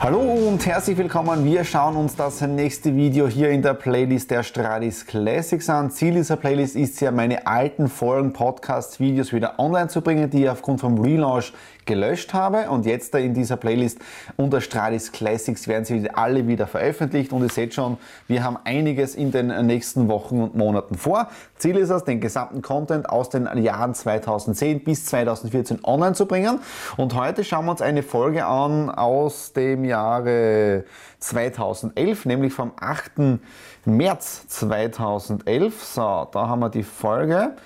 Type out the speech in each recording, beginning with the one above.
Hallo und herzlich willkommen. Wir schauen uns das nächste Video hier in der Playlist der Stradis Classics an. Ziel dieser Playlist ist ja, meine alten Folgen, Podcasts, Videos wieder online zu bringen, die aufgrund vom Relaunch gelöscht habe und jetzt in dieser Playlist unter Stradis Classics werden sie alle wieder veröffentlicht und ihr seht schon, wir haben einiges in den nächsten Wochen und Monaten vor. Ziel ist es, den gesamten Content aus den Jahren 2010 bis 2014 online zu bringen und heute schauen wir uns eine Folge an aus dem Jahre 2011, nämlich vom 8. März 2011. So, da haben wir die Folge.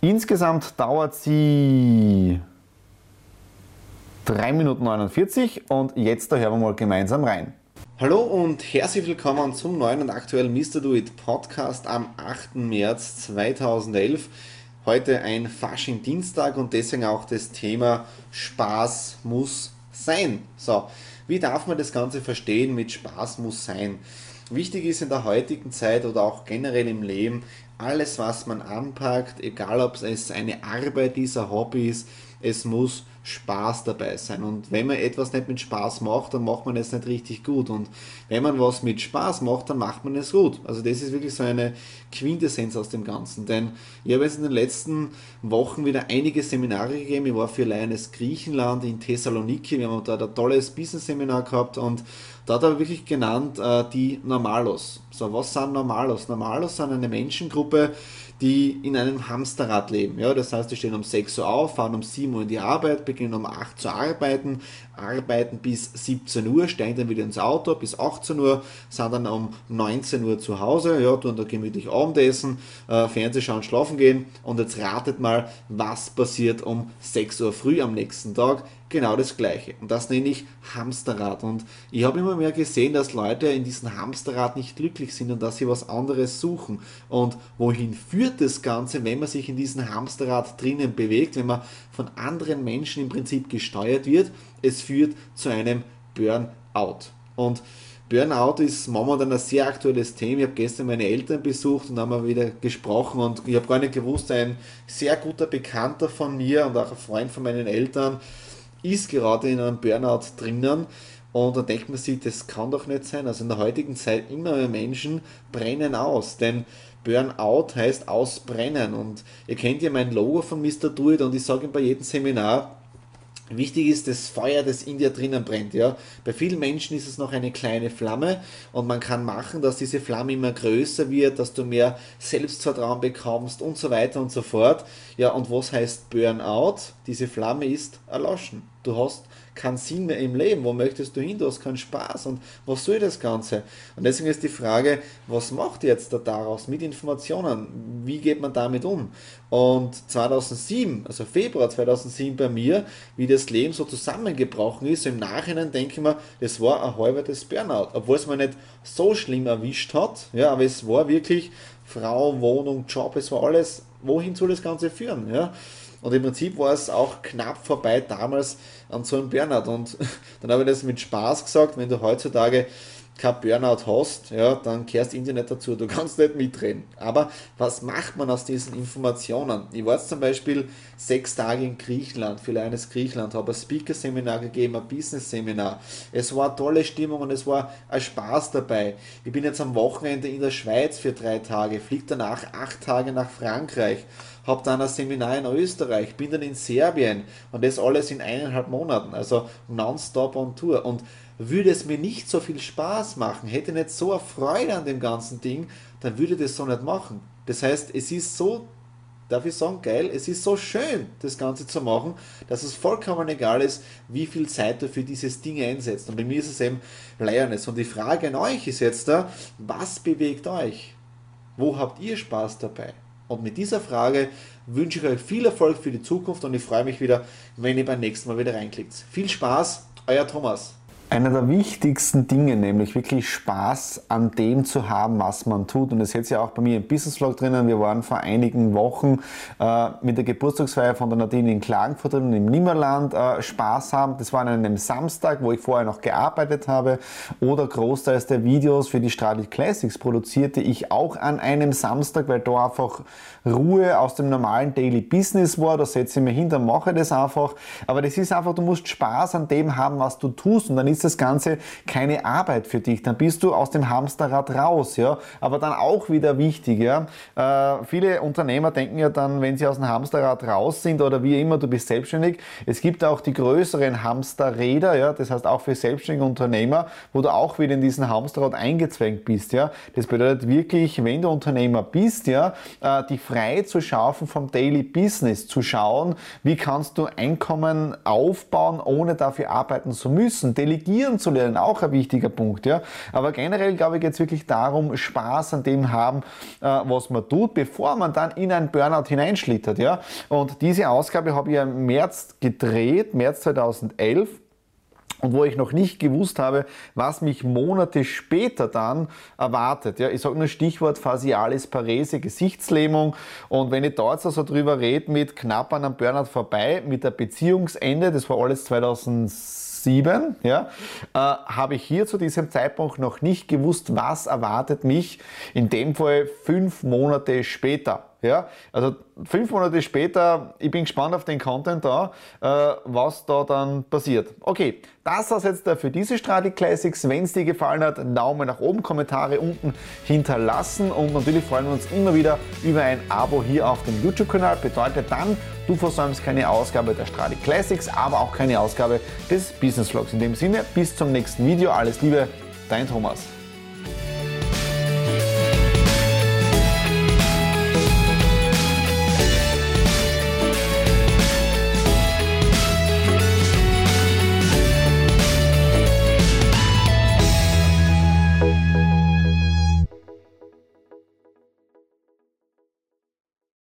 Insgesamt dauert sie 3 Minuten 49 und jetzt da hören wir mal gemeinsam rein. Hallo und herzlich willkommen zum neuen und aktuellen Mr. Do It Podcast am 8. März 2011. Heute ein Fasching Dienstag und deswegen auch das Thema Spaß muss sein. So, wie darf man das Ganze verstehen mit Spaß muss sein? Wichtig ist in der heutigen Zeit oder auch generell im Leben, alles was man anpackt, egal ob es eine Arbeit ist, ein Hobby ist, es muss Spaß dabei sein. Und wenn man etwas nicht mit Spaß macht, dann macht man es nicht richtig gut. Und wenn man was mit Spaß macht, dann macht man es gut. Also das ist wirklich so eine Quintessenz aus dem Ganzen. Denn ich habe jetzt in den letzten Wochen wieder einige Seminare gegeben. Ich war für Lioness Griechenland in Thessaloniki. Wir haben da ein tolles Business-Seminar gehabt und da hat er wirklich genannt äh, die Normalos. So, was sind Normalos? Normalos sind eine Menschengruppe, die in einem Hamsterrad leben. Ja, das heißt, die stehen um 6 Uhr auf, fahren um 7 Uhr in die Arbeit, beginnen um 8 Uhr zu arbeiten, arbeiten bis 17 Uhr, steigen dann wieder ins Auto bis 18 Uhr, sind dann um 19 Uhr zu Hause, ja, tun da gemütlich Abendessen, äh, Fernseh schauen, schlafen gehen. Und jetzt ratet mal, was passiert um 6 Uhr früh am nächsten Tag genau das Gleiche. Und das nenne ich Hamsterrad. Und ich habe immer mehr gesehen, dass Leute in diesem Hamsterrad nicht glücklich sind und dass sie was anderes suchen. Und wohin führt das Ganze, wenn man sich in diesem Hamsterrad drinnen bewegt, wenn man von anderen Menschen im Prinzip gesteuert wird? Es führt zu einem Burnout. Und Burnout ist momentan ein sehr aktuelles Thema. Ich habe gestern meine Eltern besucht und haben wieder gesprochen und ich habe gar nicht gewusst, ein sehr guter Bekannter von mir und auch ein Freund von meinen Eltern ist gerade in einem Burnout drinnen. Und da denkt man sich, das kann doch nicht sein. Also in der heutigen Zeit immer mehr Menschen brennen aus. Denn Burnout heißt ausbrennen. Und ihr kennt ja mein Logo von Mr. Do It und ich sage bei jedem Seminar, Wichtig ist das Feuer, das in dir drinnen brennt. Ja? Bei vielen Menschen ist es noch eine kleine Flamme und man kann machen, dass diese Flamme immer größer wird, dass du mehr Selbstvertrauen bekommst und so weiter und so fort. Ja, und was heißt Burnout? Diese Flamme ist erloschen. Du hast keinen Sinn mehr im Leben. Wo möchtest du hin? Du hast keinen Spaß. Und was soll das Ganze? Und deswegen ist die Frage, was macht jetzt da daraus mit Informationen? Wie geht man damit um? Und 2007, also Februar 2007 bei mir, wie das Leben so zusammengebrochen ist, im Nachhinein denke ich mir, das war ein halbes Burnout. Obwohl es mir nicht so schlimm erwischt hat, ja, aber es war wirklich Frau, Wohnung, Job, es war alles, wohin soll das Ganze führen? Ja? Und im Prinzip war es auch knapp vorbei damals an so einem Burnout. Und dann habe ich das mit Spaß gesagt, wenn du heutzutage kein Burnout hast, ja, dann kehrst Internet dazu, du kannst nicht mitreden. Aber was macht man aus diesen Informationen? Ich war jetzt zum Beispiel sechs Tage in Griechenland, für eines Griechenland, habe ein Speaker-Seminar gegeben, ein Business-Seminar. Es war eine tolle Stimmung und es war ein Spaß dabei. Ich bin jetzt am Wochenende in der Schweiz für drei Tage, fliege danach acht Tage nach Frankreich habe dann ein Seminar in Österreich, bin dann in Serbien und das alles in eineinhalb Monaten, also nonstop on Tour. Und würde es mir nicht so viel Spaß machen, hätte nicht so eine Freude an dem ganzen Ding, dann würde ich das so nicht machen. Das heißt, es ist so darf ich sagen, geil, es ist so schön, das Ganze zu machen, dass es vollkommen egal ist, wie viel Zeit du für dieses Ding einsetzt. Und bei mir ist es eben Lioness. Und die Frage an euch ist jetzt da, was bewegt euch? Wo habt ihr Spaß dabei? Und mit dieser Frage wünsche ich euch viel Erfolg für die Zukunft und ich freue mich wieder, wenn ihr beim nächsten Mal wieder reinklickt. Viel Spaß, euer Thomas. Einer der wichtigsten Dinge, nämlich wirklich Spaß an dem zu haben, was man tut. Und das seht ihr auch bei mir im Business Vlog drinnen. Wir waren vor einigen Wochen äh, mit der Geburtstagsfeier von der Nadine in Klagenfurt und im Nimmerland äh, Spaß haben. Das war an einem Samstag, wo ich vorher noch gearbeitet habe. Oder großteils der Videos für die Stradi Classics produzierte ich auch an einem Samstag, weil da einfach Ruhe aus dem normalen Daily Business war. Da setze ich mir hin, dann mache ich das einfach. Aber das ist einfach, du musst Spaß an dem haben, was du tust. Und dann ist ist das Ganze keine Arbeit für dich. Dann bist du aus dem Hamsterrad raus, ja. Aber dann auch wieder wichtig, ja. Äh, viele Unternehmer denken ja dann, wenn sie aus dem Hamsterrad raus sind oder wie immer, du bist selbstständig. Es gibt auch die größeren Hamsterräder, ja. Das heißt auch für selbstständige Unternehmer, wo du auch wieder in diesen Hamsterrad eingezwängt bist, ja. Das bedeutet wirklich, wenn du Unternehmer bist, ja, äh, die frei zu schaffen vom Daily Business, zu schauen, wie kannst du Einkommen aufbauen, ohne dafür arbeiten zu müssen. Delegieren delegieren zu lernen, auch ein wichtiger Punkt. Ja? Aber generell glaube ich jetzt wirklich darum, Spaß an dem haben, äh, was man tut, bevor man dann in ein Burnout hineinschlittert. Ja? Und diese Ausgabe habe ich im März gedreht, März 2011 und wo ich noch nicht gewusst habe, was mich Monate später dann erwartet. Ja, ich sage nur Stichwort Facialis Parese, Gesichtslähmung. Und wenn ich da jetzt also drüber rede, mit knapp an einem Burnout vorbei, mit der Beziehungsende, das war alles 2007, 7, ja, äh, habe ich hier zu diesem Zeitpunkt noch nicht gewusst, was erwartet mich in dem Fall fünf Monate später. Ja, also fünf Monate später, ich bin gespannt auf den Content da, äh, was da dann passiert. Okay, das war's jetzt für diese Stradi Classics. Wenn es dir gefallen hat, Daumen nach oben, Kommentare unten hinterlassen und natürlich freuen wir uns immer wieder über ein Abo hier auf dem YouTube-Kanal. Bedeutet dann, du versäumst keine Ausgabe der Stradi Classics, aber auch keine Ausgabe des Business Vlogs. In dem Sinne, bis zum nächsten Video. Alles Liebe, dein Thomas.